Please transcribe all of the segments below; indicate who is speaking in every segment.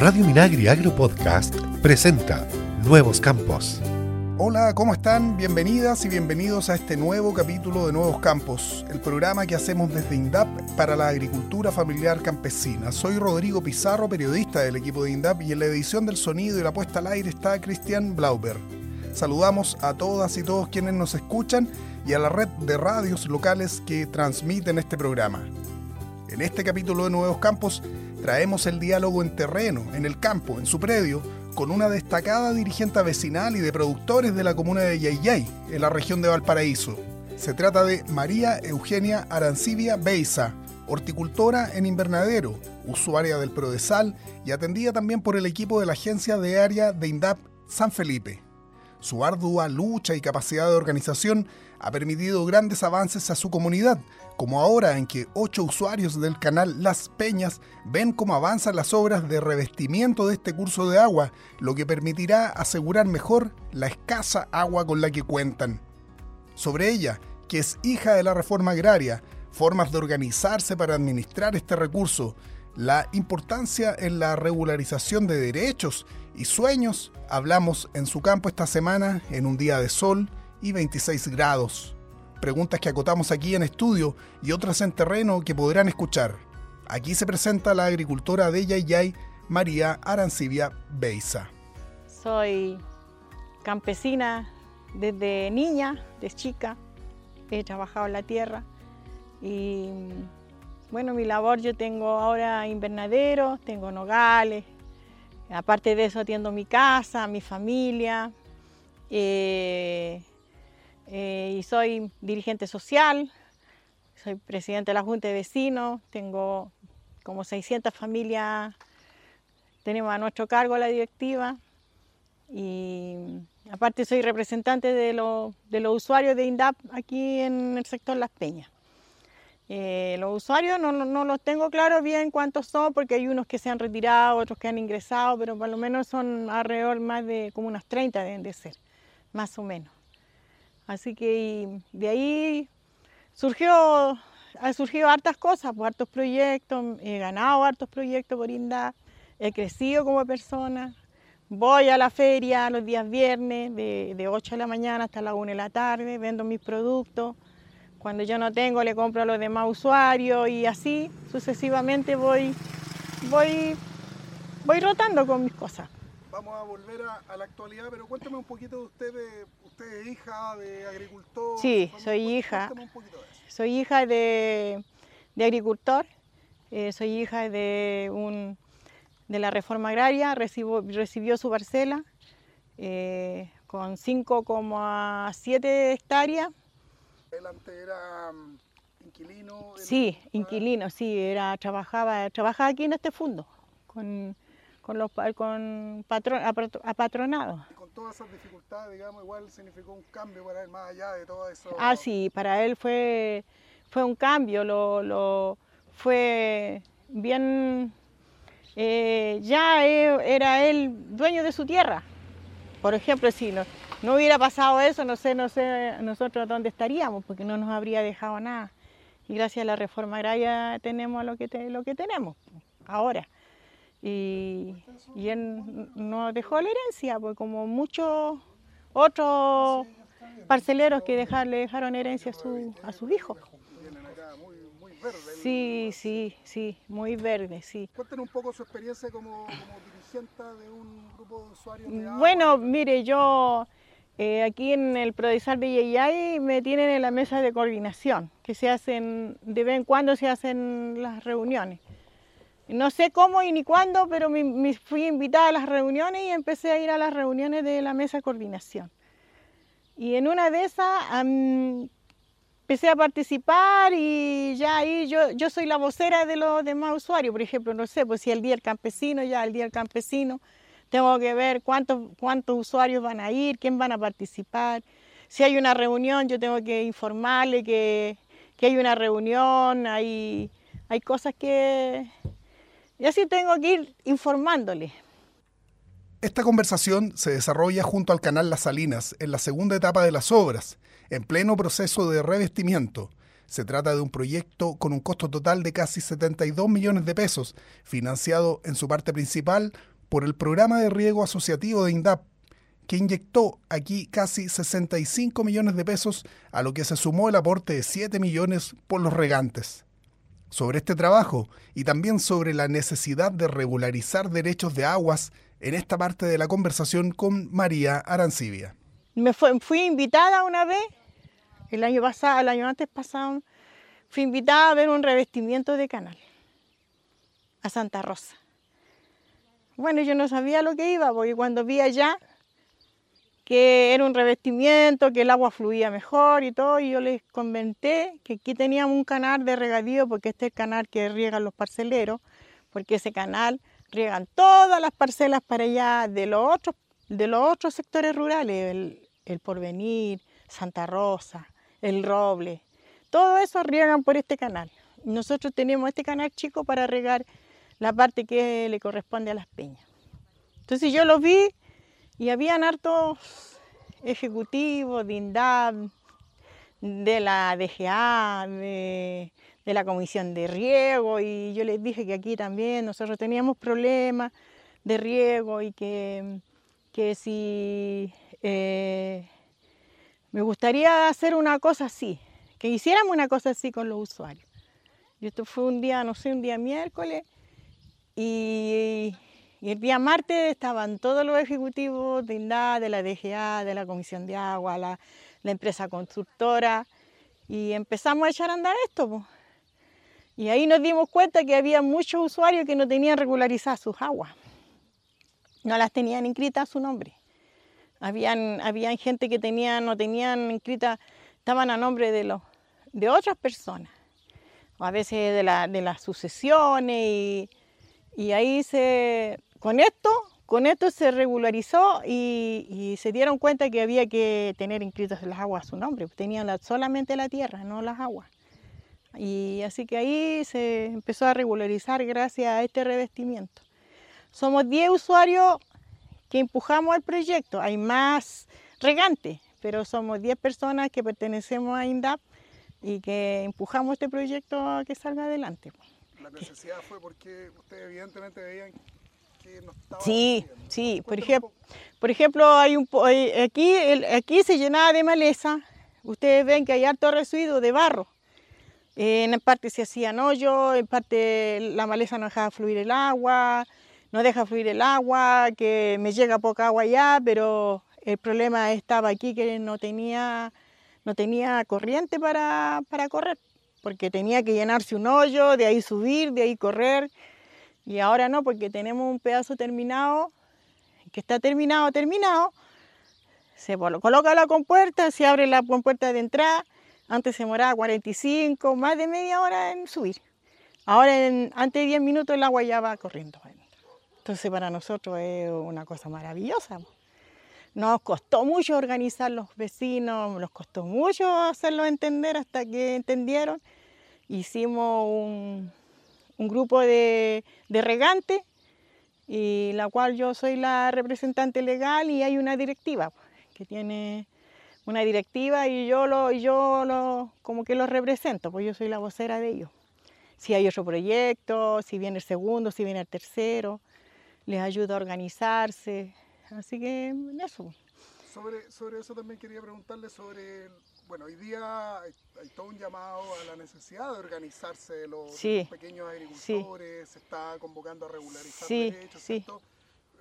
Speaker 1: Radio Minagri Agro Podcast presenta Nuevos Campos.
Speaker 2: Hola, ¿cómo están? Bienvenidas y bienvenidos a este nuevo capítulo de Nuevos Campos, el programa que hacemos desde INDAP para la agricultura familiar campesina. Soy Rodrigo Pizarro, periodista del equipo de INDAP y en la edición del sonido y la puesta al aire está Cristian Blauber. Saludamos a todas y todos quienes nos escuchan y a la red de radios locales que transmiten este programa. En este capítulo de Nuevos Campos traemos el diálogo en terreno, en el campo, en su predio, con una destacada dirigente vecinal y de productores de la comuna de Yayay, en la región de Valparaíso. Se trata de María Eugenia Arancibia Beiza, horticultora en invernadero, usuaria del Prodesal y atendida también por el equipo de la agencia de área de INDAP San Felipe. Su ardua lucha y capacidad de organización ha permitido grandes avances a su comunidad, como ahora en que ocho usuarios del canal Las Peñas ven cómo avanzan las obras de revestimiento de este curso de agua, lo que permitirá asegurar mejor la escasa agua con la que cuentan. Sobre ella, que es hija de la reforma agraria, formas de organizarse para administrar este recurso, la importancia en la regularización de derechos y sueños, hablamos en su campo esta semana en un día de sol y 26 grados. Preguntas que acotamos aquí en estudio y otras en terreno que podrán escuchar. Aquí se presenta la agricultora de Yayay, María Arancibia Beiza.
Speaker 3: Soy campesina desde niña, desde chica. He trabajado en la tierra y bueno, mi labor yo tengo ahora invernaderos, tengo nogales, aparte de eso atiendo mi casa, mi familia. Eh, eh, y soy dirigente social, soy presidente de la Junta de Vecinos, tengo como 600 familias, tenemos a nuestro cargo la directiva y aparte soy representante de, de los usuarios de INDAP aquí en el sector Las Peñas. Eh, los usuarios no, los tengo claro bien cuántos son porque hay unos que se han retirado, otros que han ingresado, pero por lo menos son alrededor más de como unas 30 deben de ser, más o menos. Así que de ahí surgió, han surgido hartas cosas, pues, hartos proyectos, he ganado hartos proyectos por INDA, he crecido como persona, voy a la feria los días viernes de, de 8 de la mañana hasta la 1 de la tarde, vendo mis productos, cuando yo no tengo le compro a los demás usuarios y así sucesivamente voy, voy, voy rotando con mis cosas
Speaker 2: vamos a volver a, la actualidad, pero cuéntame un poquito de usted, usted es hija de agricultor.
Speaker 3: Sí, soy hija. Soy hija de, agricultor, eh, soy hija de, un, de la reforma agraria, recibió su parcela eh, con 5,7 hectáreas.
Speaker 2: ¿Él antes era mm, inquilino?
Speaker 3: Sí, inquilino, sí, era, trabajaba, trabajaba aquí en este fondo. Con, con los con patron, apatronados.
Speaker 2: Con todas esas dificultades, digamos, igual significó un cambio para él, más allá de todo eso.
Speaker 3: Ah, sí, para él fue, fue un cambio, lo, lo fue bien, eh, ya e, era él dueño de su tierra. Por ejemplo, si no, no hubiera pasado eso, no sé, no sé nosotros dónde estaríamos, porque no nos habría dejado nada. Y gracias a la reforma agraria tenemos lo que, lo que tenemos ahora y, él nos dejó la herencia, pues como muchos otros parceleros que le dejaron herencia a, su, a sus hijos. Sí, sí, sí, muy verde, sí.
Speaker 2: Cuéntenos un poco su experiencia como, dirigente de un grupo de usuarios de
Speaker 3: Bueno, mire, yo eh, aquí en el Prodesal Villayay me tienen en la mesa de coordinación, que se hacen, de vez en cuando se hacen las reuniones. No sé cómo y ni cuándo, pero me, fui invitada a las reuniones y empecé a ir a las reuniones de la mesa de coordinación. Y en una de esas empecé a participar y ya ahí yo, yo soy la vocera de los demás usuarios. Por ejemplo, no sé, pues si el día del campesino, ya el día del campesino, tengo que ver cuántos, cuántos usuarios van a ir, quién van a participar. Si hay una reunión, yo tengo que informarle que, que hay una reunión, hay, hay cosas que, y así tengo que ir informándole.
Speaker 2: Esta conversación se desarrolla junto al canal Las Salinas, en la segunda etapa de las obras, en pleno proceso de revestimiento. Se trata de un proyecto con un costo total de casi 72 millones de pesos, financiado en su parte principal por el programa de riego asociativo de INDAP, que inyectó aquí casi 65 millones de pesos, a lo que se sumó el aporte de 7 millones por los regantes. Sobre este trabajo y también sobre la necesidad de regularizar derechos de aguas en esta parte de la conversación con María Arancibia.
Speaker 3: Me fui invitada una vez, el año pasado, el año antes pasado, fui invitada a ver un revestimiento de canal a Santa Rosa. Bueno, yo no sabía lo que iba, porque cuando vi allá que era un revestimiento, que el agua fluía mejor y todo, y yo les comenté que aquí teníamos un canal de regadío, porque este es el canal que riegan los parceleros, porque ese canal riegan todas las parcelas para allá de los otros, de los otros sectores rurales, el, el Porvenir, Santa Rosa, el Roble, todo eso riegan por este canal. Nosotros tenemos este canal chico para regar la parte que le corresponde a las peñas. Entonces yo lo vi y habían hartos ejecutivos de INDAP, de la DGA, de, la Comisión de Riego, y yo les dije que aquí también nosotros teníamos problemas de riego y que, que si eh, me gustaría hacer una cosa así, que hiciéramos una cosa así con los usuarios. Y esto fue un día, no sé, un día miércoles, y, el día martes estaban todos los ejecutivos de INDA, de la DGA, de la Comisión de Agua, la, empresa constructora, y empezamos a echar a andar esto. Y ahí nos dimos cuenta que había muchos usuarios que no tenían regularizadas sus aguas, no las tenían inscritas a su nombre. Habían, habían gente que tenían, no tenían inscritas, estaban a nombre de, los, de otras personas, o a veces de, la, de las sucesiones y y ahí se, con esto, con esto se regularizó y, se dieron cuenta que había que tener inscritas las aguas a su nombre. Tenían solamente la tierra, no las aguas. Y así que ahí se empezó a regularizar gracias a este revestimiento. Somos 10 usuarios que empujamos el proyecto. Hay más regantes, pero somos 10 personas que pertenecemos a INDAP y que empujamos este proyecto a que salga adelante
Speaker 2: la necesidad fue porque ustedes evidentemente veían que no estaba...
Speaker 3: Sí, sí, por ejemplo, por ejemplo, hay un, aquí, aquí se llenaba de maleza, ustedes ven que hay alto residuo de barro. En parte se hacían hoyos, en parte la maleza no dejaba fluir el agua, no deja fluir el agua, que me llega poca agua ya, pero el problema estaba aquí que no tenía, no tenía corriente para, para correr porque tenía que llenarse un hoyo, de ahí subir, de ahí correr. Y ahora no, porque tenemos un pedazo terminado, que está terminado, terminado. Se coloca la compuerta, se abre la compuerta de entrada. Antes se demoraba 45, más de media hora en subir. Ahora, en, antes de 10 minutos, el agua ya va corriendo. Entonces, para nosotros es una cosa maravillosa. Nos costó mucho organizar los vecinos, nos costó mucho hacerlos entender hasta que entendieron. Hicimos un, grupo de, regantes, y la cual yo soy la representante legal y hay una directiva que tiene una directiva y yo lo yo lo como que lo represento, pues yo soy la vocera de ellos. Si hay otro proyecto, si viene el segundo, si viene el tercero, les ayudo a organizarse, Así que eso.
Speaker 2: Sobre, sobre eso también quería preguntarle sobre, bueno, hoy día hay, todo un llamado a la necesidad de organizarse de los, pequeños agricultores, se está convocando a regularizar derechos, ¿cierto?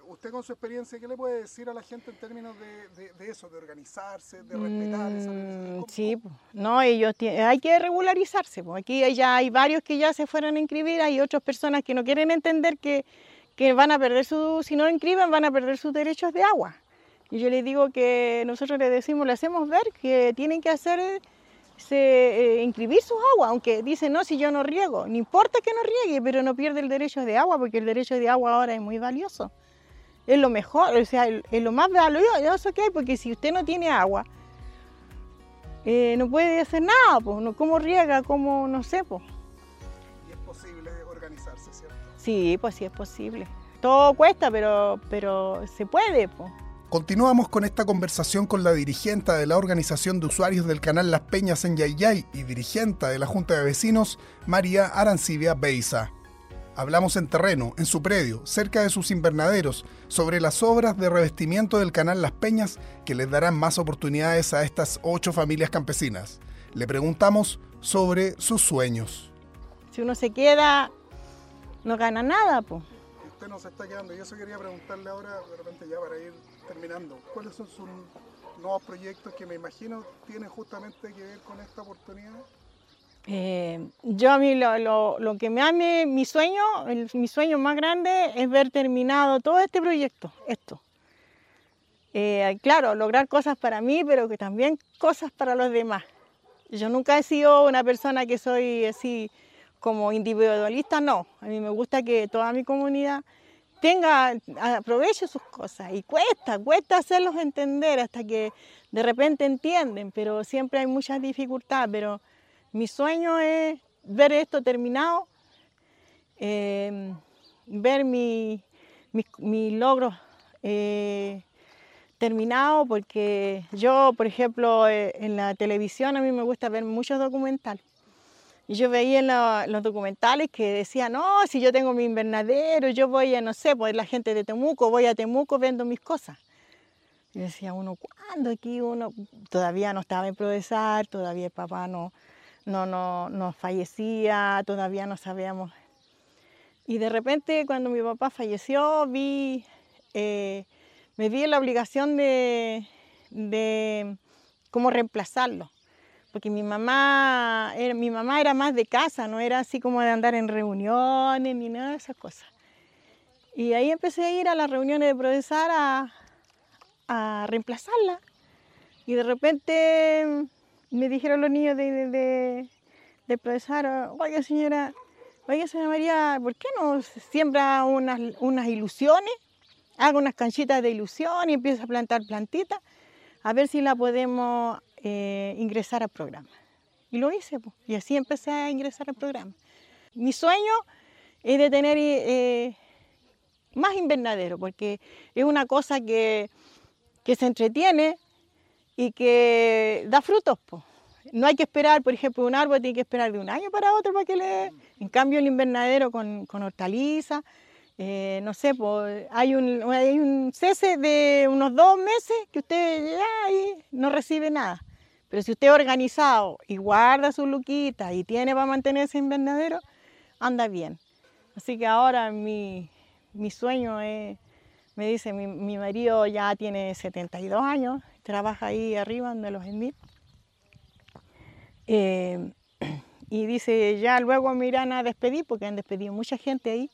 Speaker 2: Usted con su experiencia, ¿qué le puede decir a la gente en términos de, de, eso, de organizarse, de respetar esa
Speaker 3: mm, Sí, no, ellos hay que regularizarse. Aquí ya hay varios que ya se fueron a inscribir, hay otras personas que no quieren entender que que van a perder su, si no inscriben, van a perder sus derechos de agua. Y yo les digo que nosotros les decimos, le hacemos ver que tienen que hacer, se, eh, inscribir sus aguas, aunque dicen, no, si yo no riego, no importa que no riegue, pero no pierde el derecho de agua, porque el derecho de agua ahora es muy valioso. Es lo mejor, o sea, es lo más valioso que hay, porque si usted no tiene agua, eh, no puede hacer nada, pues, ¿cómo riega? ¿Cómo, no sé? Pues.
Speaker 2: Y es posible organizarse, ¿cierto?
Speaker 3: Sí, pues sí es posible. Todo cuesta, pero, pero se puede.
Speaker 2: Continuamos con esta conversación con la dirigente de la Organización de Usuarios del Canal Las Peñas en Yayay y dirigente de la Junta de Vecinos, María Arancibia Beiza. Hablamos en terreno, en su predio, cerca de sus invernaderos, sobre las obras de revestimiento del canal Las Peñas que les darán más oportunidades a estas ocho familias campesinas. Le preguntamos sobre sus sueños.
Speaker 3: Si uno se queda, no gana nada, pues.
Speaker 2: Usted no se está quedando, y eso quería preguntarle ahora, de repente ya para ir terminando, ¿cuáles son sus nuevos proyectos que me imagino tienen justamente que ver con esta oportunidad?
Speaker 3: Eh, yo a mí lo, lo, que me ame, mi sueño, mi sueño más grande es ver terminado todo este proyecto, esto. Eh, claro, lograr cosas para mí, pero que también cosas para los demás. Yo nunca he sido una persona que soy así como individualista, no. A mí me gusta que toda mi comunidad tenga, aproveche sus cosas. Y cuesta, cuesta hacerlos entender hasta que de repente entienden, pero siempre hay muchas dificultades. Pero mi sueño es ver esto terminado, eh, ver mi, mi, logro eh, terminado, porque yo, por ejemplo, eh, en la televisión a mí me gusta ver muchos documentales. Y yo veía en los documentales que decían, no, si yo tengo mi invernadero, yo voy a, no sé, pues la gente de Temuco, voy a Temuco, vendo mis cosas. Y decía uno, ¿cuándo aquí uno todavía no estaba en Prodesar, todavía el papá no, no, no, no fallecía, todavía no sabíamos. Y de repente cuando mi papá falleció, vi, eh, me vi en la obligación de, de cómo reemplazarlo. Porque mi mamá, era, mi mamá era más de casa, no era así como de andar en reuniones ni nada de esas cosas. Y ahí empecé a ir a las reuniones de Prodesar a, a reemplazarla. Y de repente me dijeron los niños de, de, de, profesor, oiga señora, oiga señora María, ¿por qué no siembra unas, unas ilusiones? Haga unas canchitas de ilusión y empieza a plantar plantitas, a ver si la podemos eh, ingresar al programa. Y lo hice, y así empecé a ingresar al programa. Mi sueño es de tener eh, más invernadero, porque es una cosa que, que se entretiene, y que da frutos. No hay que esperar, por ejemplo, un árbol tiene que esperar de un año para otro para que le... En cambio, el invernadero con, con hortalizas, eh, no sé, hay, un, hay un cese de unos dos meses que usted ya y no recibe nada. Pero si usted es organizado y guarda su luquita y tiene para mantener ese invernadero, anda bien. Así que ahora mi, mi sueño es, me dice, mi, mi marido ya tiene 72 años, trabaja ahí arriba donde los Smith. Eh, y dice, ya luego me irán a despedir, porque han despedido mucha gente ahí.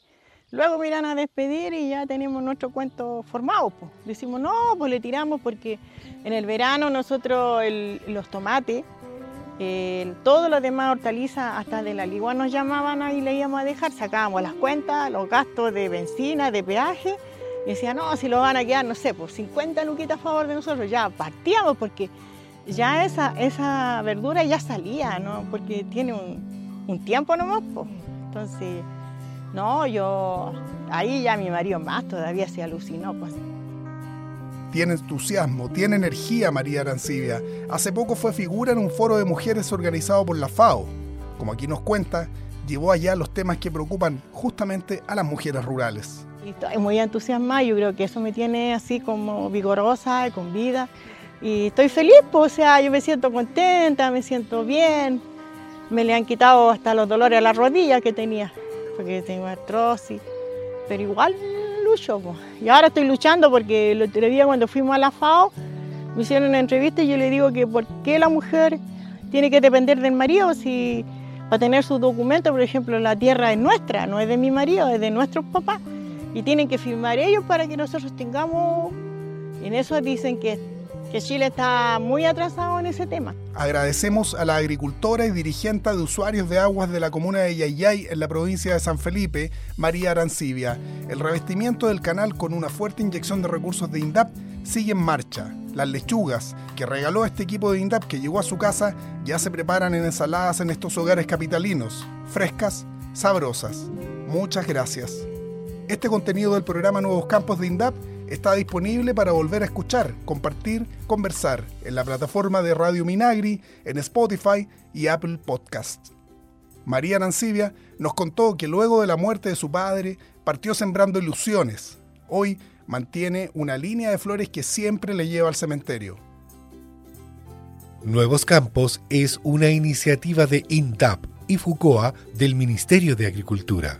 Speaker 3: Luego me irán a despedir y ya tenemos nuestro cuento formado. Pues. Decimos, no, pues le tiramos porque en el verano nosotros los tomates, todos los demás hortalizas, hasta de la ligua nos llamaban ahí le íbamos a dejar, sacábamos las cuentas, los gastos de benzina, de peaje y decía, no, si lo van a quedar, no sé, por 50 luquitas a favor de nosotros, ya partíamos porque ya esa, esa verdura ya salía, ¿no? Porque tiene un, un tiempo nomás, pues. Entonces, no, yo, ahí ya mi marido más todavía se alucinó, pues.
Speaker 2: Tiene entusiasmo, tiene energía María Arancibia. Hace poco fue figura en un foro de mujeres organizado por la FAO. Como aquí nos cuenta, llevó allá los temas que preocupan justamente a las mujeres rurales.
Speaker 3: Estoy muy entusiasmada, yo creo que eso me tiene así como vigorosa con vida. Y estoy feliz, pues, o sea, yo me siento contenta, me siento bien. Me le han quitado hasta los dolores a la rodilla que tenía, porque tengo artrosis. Pero igual lucho, pues. Y ahora estoy luchando porque el otro día cuando fuimos a la FAO, me hicieron una entrevista y yo le digo que por qué la mujer tiene que depender del marido si para tener sus documentos, por ejemplo, la tierra es nuestra, no es de mi marido, es de nuestros papás y tienen que firmar ellos para que nosotros tengamos, en eso dicen que, que Chile está muy atrasado en ese tema.
Speaker 2: Agradecemos a la agricultora y dirigente de usuarios de aguas de la comuna de Yayay en la provincia de San Felipe, María Arancibia. El revestimiento del canal con una fuerte inyección de recursos de INDAP sigue en marcha. Las lechugas que regaló este equipo de INDAP que llegó a su casa ya se preparan en ensaladas en estos hogares capitalinos, frescas, sabrosas. Muchas gracias. Este contenido del programa Nuevos Campos de INDAP está disponible para volver a escuchar, compartir, conversar en la plataforma de Radio Minagri, en Spotify y Apple Podcasts. María Nancibia, nos contó que luego de la muerte de su padre partió sembrando ilusiones. Hoy mantiene una línea de flores que siempre le lleva al cementerio.
Speaker 1: Nuevos Campos es una iniciativa de INTAP y FUCOA del Ministerio de Agricultura.